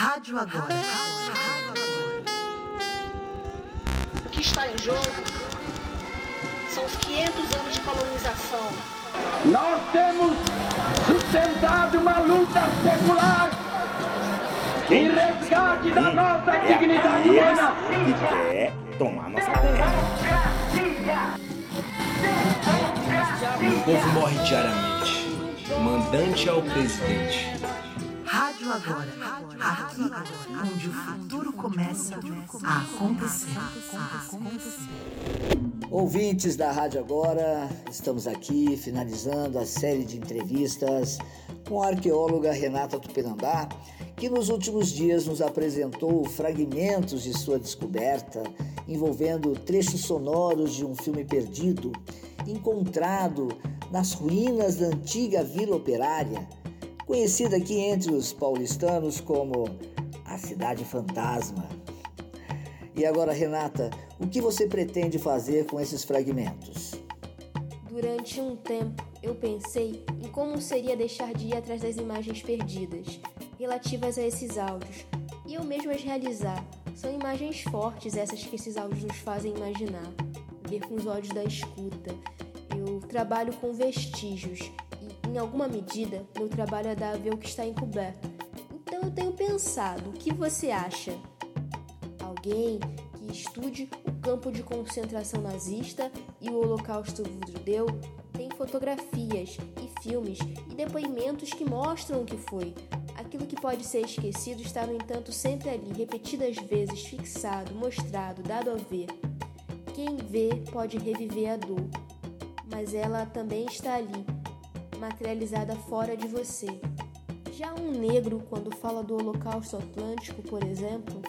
Rádio Agora. O que está em jogo são os 500 anos de colonização. Nós temos sustentado uma luta secular em resgate da nossa dignidade humana. que quer tomar nossa terra. O povo morre diariamente. Mandante é o presidente. Rádio Agora. Aqui, onde o futuro começa a acontecer. Ouvintes da Rádio Agora, estamos aqui finalizando a série de entrevistas com a arqueóloga Renata Tupinambá, que nos últimos dias nos apresentou fragmentos de sua descoberta envolvendo trechos sonoros de um filme perdido encontrado nas ruínas da antiga Vila Operária, conhecida aqui entre os paulistanos como a Cidade Fantasma. E agora, Renata, o que você pretende fazer com esses fragmentos? Durante um tempo, eu pensei em como seria deixar de ir atrás das imagens perdidas, relativas a esses áudios, e eu mesmo as realizar. São imagens fortes essas que esses áudios nos fazem imaginar, ver com os olhos da escuta. Eu trabalho com vestígios em alguma medida, meu trabalho é dar a ver o que está encoberto. Então eu tenho pensado, o que você acha? Alguém que estude o campo de concentração nazista e o Holocausto judeu tem fotografias e filmes e depoimentos que mostram o que foi. Aquilo que pode ser esquecido está, no entanto, sempre ali, repetidas vezes, fixado, mostrado, dado a ver. Quem vê pode reviver a dor, mas ela também está ali, materializada fora de você. Já um negro, quando fala do Holocausto Atlântico, por exemplo,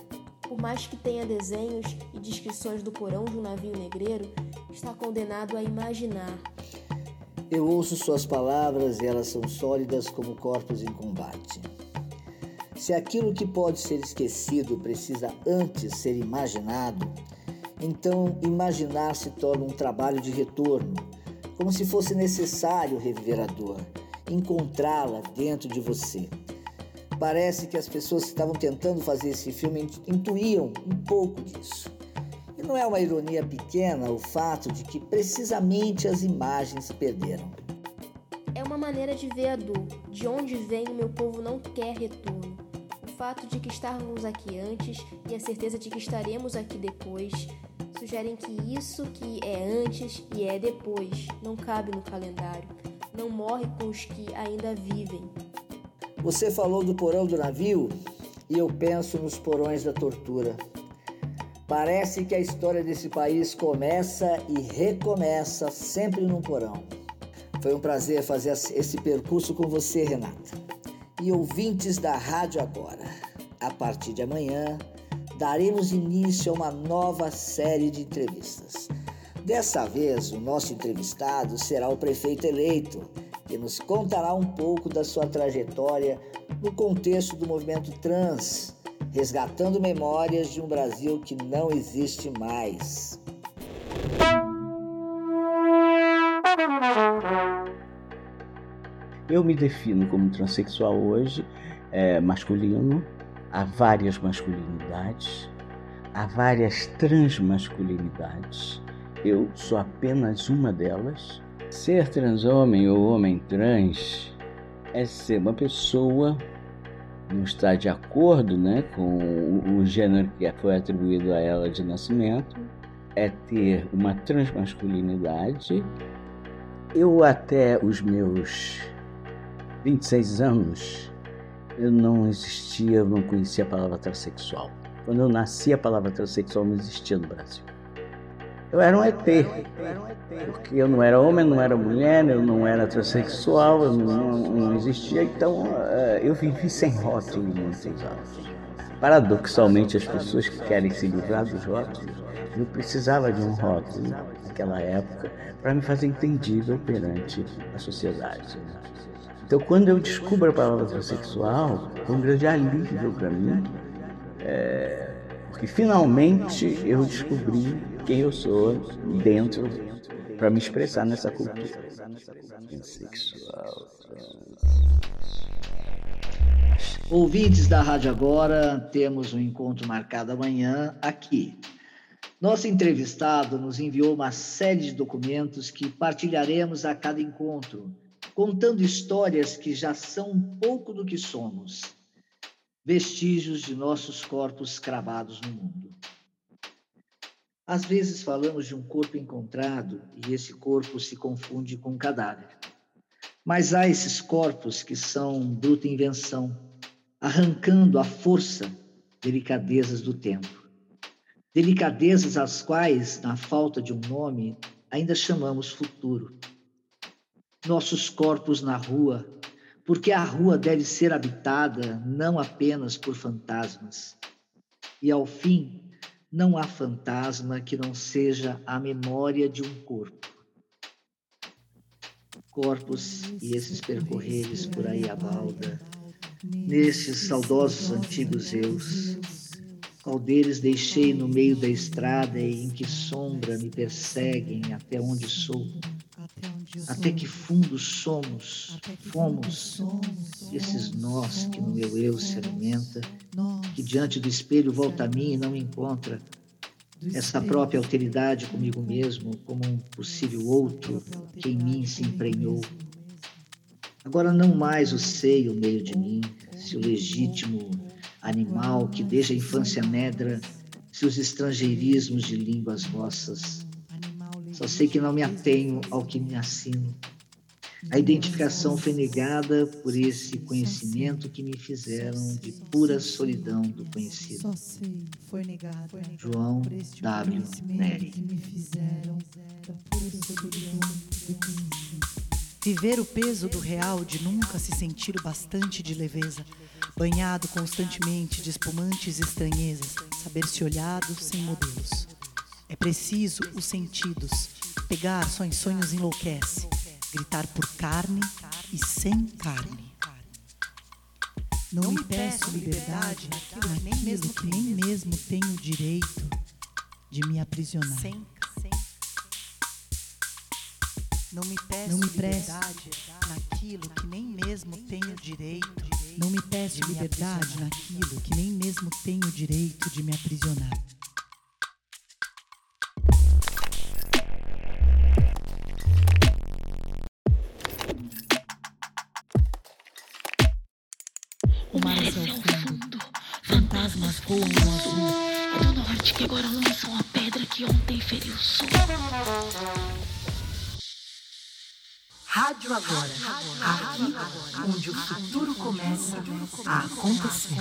por mais que tenha desenhos e descrições do porão de um navio negreiro, está condenado a imaginar. Eu ouço suas palavras e elas são sólidas como corpos em combate. Se aquilo que pode ser esquecido precisa antes ser imaginado, então imaginar se torna um trabalho de retorno, como se fosse necessário reviver a dor, encontrá-la dentro de você. Parece que as pessoas que estavam tentando fazer esse filme intuíam um pouco disso. E não é uma ironia pequena o fato de que precisamente as imagens se perderam. É uma maneira de ver a dor, de onde vem o meu povo não quer retorno. O fato de que estávamos aqui antes e a certeza de que estaremos aqui depois sugerem que isso que é antes e é depois não cabe no calendário, não morre com os que ainda vivem. Você falou do porão do navio e eu penso nos porões da tortura. Parece que a história desse país começa e recomeça sempre num porão. Foi um prazer fazer esse percurso com você, Renata. E ouvintes da Rádio Agora, a partir de amanhã daremos início a uma nova série de entrevistas. Dessa vez, o nosso entrevistado será o prefeito eleito, que nos contará um pouco da sua trajetória no contexto do movimento trans, resgatando memórias de um Brasil que não existe mais. Eu me defino como transexual hoje, é, masculino, há várias masculinidades, há várias transmasculinidades. Eu sou apenas uma delas. Ser transhomem ou homem trans é ser uma pessoa não está de acordo né, com o gênero que foi atribuído a ela de nascimento, é ter uma transmasculinidade. Eu, até os meus 26 anos, eu não existia, eu não conhecia a palavra transexual. Quando eu nasci, a palavra transexual não existia no Brasil. Eu era um ET, porque eu não era homem, não era mulher, eu não era transexual, eu não, não existia, então eh, eu vivi sem rótulo muitos anos. Paradoxalmente, as pessoas que querem se livrar dos rótulos, eu precisava de um rótulo naquela época para me fazer entendível perante a sociedade. Então, quando eu descubro a palavra transexual, foi um grande alívio para mim, é, porque finalmente eu descobri quem eu sou dentro para me expressar nessa cultura. Transexual, trans. Ouvintes da Rádio Agora, temos um encontro marcado amanhã aqui. Nosso entrevistado nos enviou uma série de documentos que partilharemos a cada encontro, contando histórias que já são um pouco do que somos, vestígios de nossos corpos cravados no mundo. Às vezes falamos de um corpo encontrado e esse corpo se confunde com um cadáver. Mas há esses corpos que são bruta invenção arrancando à força delicadezas do tempo. Delicadezas às quais, na falta de um nome, ainda chamamos futuro. Nossos corpos na rua, porque a rua deve ser habitada não apenas por fantasmas. E ao fim, não há fantasma que não seja a memória de um corpo. Corpos e esses percorreres por aí a balda nestes saudosos antigos eus. Qual deles deixei no meio da estrada e em que sombra me perseguem até onde sou? Até que fundo somos, fomos, esses nós que no meu eu se alimenta, que diante do espelho volta a mim e não me encontra, essa própria alteridade comigo mesmo, como um possível outro que em mim se emprenhou. Agora não mais o seio meio de mim, se o legítimo animal que desde a infância medra seus estrangeirismos de línguas vossas. Só sei que não me atenho ao que me assino. A identificação foi negada por esse conhecimento que me fizeram de pura solidão do conhecido. João W. Neri. Viver o peso do real de nunca se sentir bastante de leveza, banhado constantemente de espumantes estranhezas, saber-se olhado sem modelos. Preciso os sentidos, pegar só em sonhos enlouquece, gritar por carne e sem carne. Não me peço liberdade naquilo que nem mesmo tenho direito de me aprisionar. Não me peço, não me liberdade naquilo que nem mesmo tenho direito. Não me peço liberdade naquilo que nem mesmo tenho direito de me aprisionar. Fantasmas voam no azul. É do norte que agora lançam a pedra que ontem feriu o sul. Rádio Agora, aqui onde o futuro começa a acontecer.